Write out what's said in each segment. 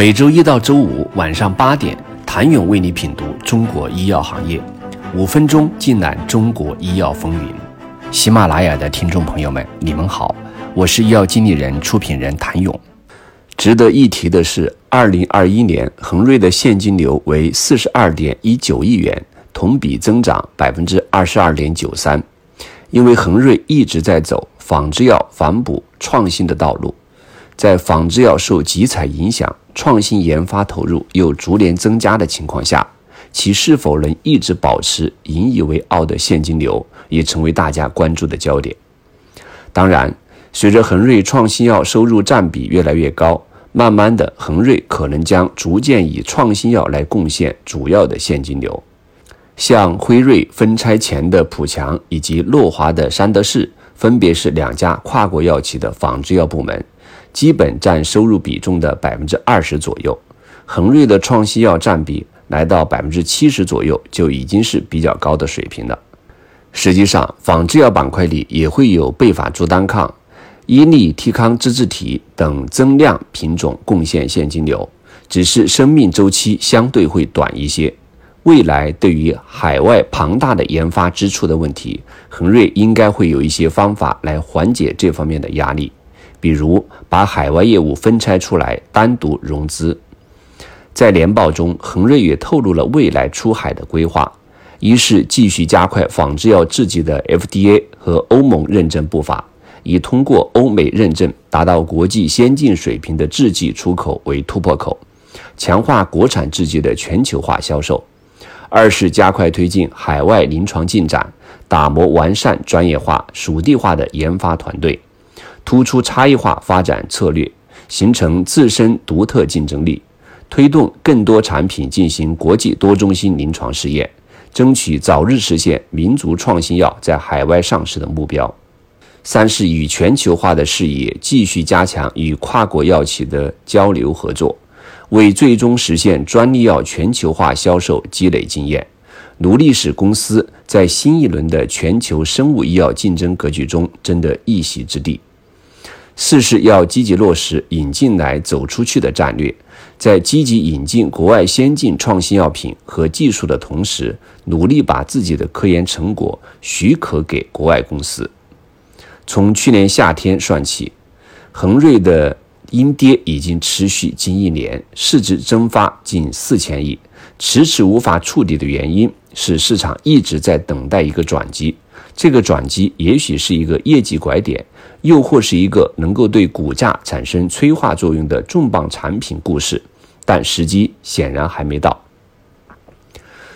每周一到周五晚上八点，谭勇为你品读中国医药行业，五分钟尽览中国医药风云。喜马拉雅的听众朋友们，你们好，我是医药经理人、出品人谭勇。值得一提的是，二零二一年恒瑞的现金流为四十二点一九亿元，同比增长百分之二十二点九三。因为恒瑞一直在走仿制药反哺创新的道路，在仿制药受集采影响，创新研发投入又逐年增加的情况下，其是否能一直保持引以为傲的现金流，也成为大家关注的焦点。当然，随着恒瑞创新药收入占比越来越高，慢慢的，恒瑞可能将逐渐以创新药来贡献主要的现金流。像辉瑞分拆前的普强以及诺华的山德士，分别是两家跨国药企的仿制药部门，基本占收入比重的百分之二十左右。恒瑞的创新药占比来到百分之七十左右，就已经是比较高的水平了。实际上，仿制药板块里也会有贝法珠单抗、伊利替康脂质体等增量品种贡献现金流，只是生命周期相对会短一些。未来对于海外庞大的研发支出的问题，恒瑞应该会有一些方法来缓解这方面的压力，比如把海外业务分拆出来单独融资。在年报中，恒瑞也透露了未来出海的规划：一是继续加快仿制药制剂的 FDA 和欧盟认证步伐，以通过欧美认证达到国际先进水平的制剂出口为突破口，强化国产制剂的全球化销售。二是加快推进海外临床进展，打磨完善专业化、属地化的研发团队，突出差异化发展策略，形成自身独特竞争力，推动更多产品进行国际多中心临床试验，争取早日实现民族创新药在海外上市的目标。三是以全球化的视野，继续加强与跨国药企的交流合作。为最终实现专利药全球化销售积累经验，努力使公司在新一轮的全球生物医药竞争格局中争得一席之地。四是要积极落实引进来走出去的战略，在积极引进国外先进创新药品和技术的同时，努力把自己的科研成果许可给国外公司。从去年夏天算起，恒瑞的。阴跌已经持续近一年，市值蒸发近四千亿，迟迟无法触底的原因是市场一直在等待一个转机。这个转机也许是一个业绩拐点，又或是一个能够对股价产生催化作用的重磅产品故事，但时机显然还没到。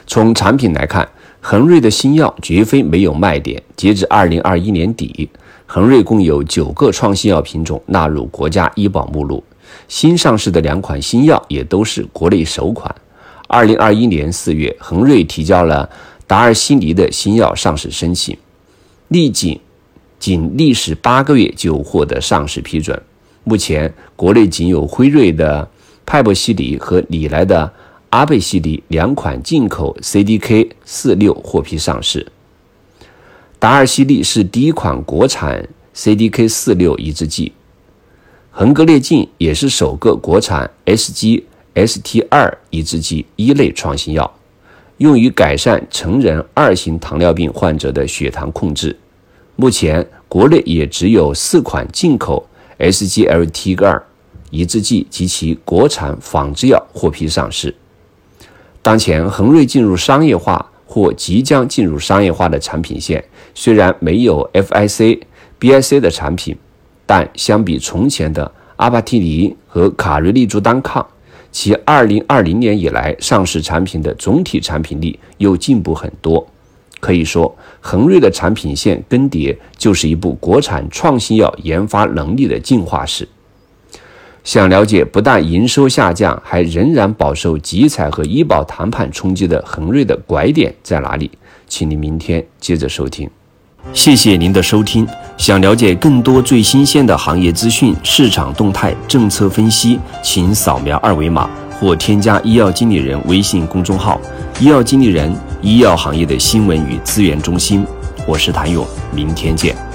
从产品来看，恒瑞的新药绝非没有卖点。截至二零二一年底。恒瑞共有九个创新药品种纳入国家医保目录，新上市的两款新药也都是国内首款。二零二一年四月，恒瑞提交了达尔西尼的新药上市申请，历经仅历时八个月就获得上市批准。目前，国内仅有辉瑞的派博西尼和礼来的阿贝西尼两款进口 CDK 四六获批上市。达尔西利是第一款国产 CDK 四六抑制剂，恒格列净也是首个国产 SGST 二抑制剂一类创新药，用于改善成人二型糖尿病患者的血糖控制。目前国内也只有四款进口 SGLT 二抑制剂及其国产仿制药获批上市。当前恒瑞进入商业化。或即将进入商业化的产品线，虽然没有 FIC、BIC 的产品，但相比从前的阿帕替尼和卡瑞利珠单抗，其2020年以来上市产品的总体产品力又进步很多。可以说，恒瑞的产品线更迭就是一部国产创新药研发能力的进化史。想了解不但营收下降，还仍然饱受集采和医保谈判冲击的恒瑞的拐点在哪里？请您明天接着收听。谢谢您的收听。想了解更多最新鲜的行业资讯、市场动态、政策分析，请扫描二维码或添加医药经理人微信公众号“医药经理人”——医药行业的新闻与资源中心。我是谭勇，明天见。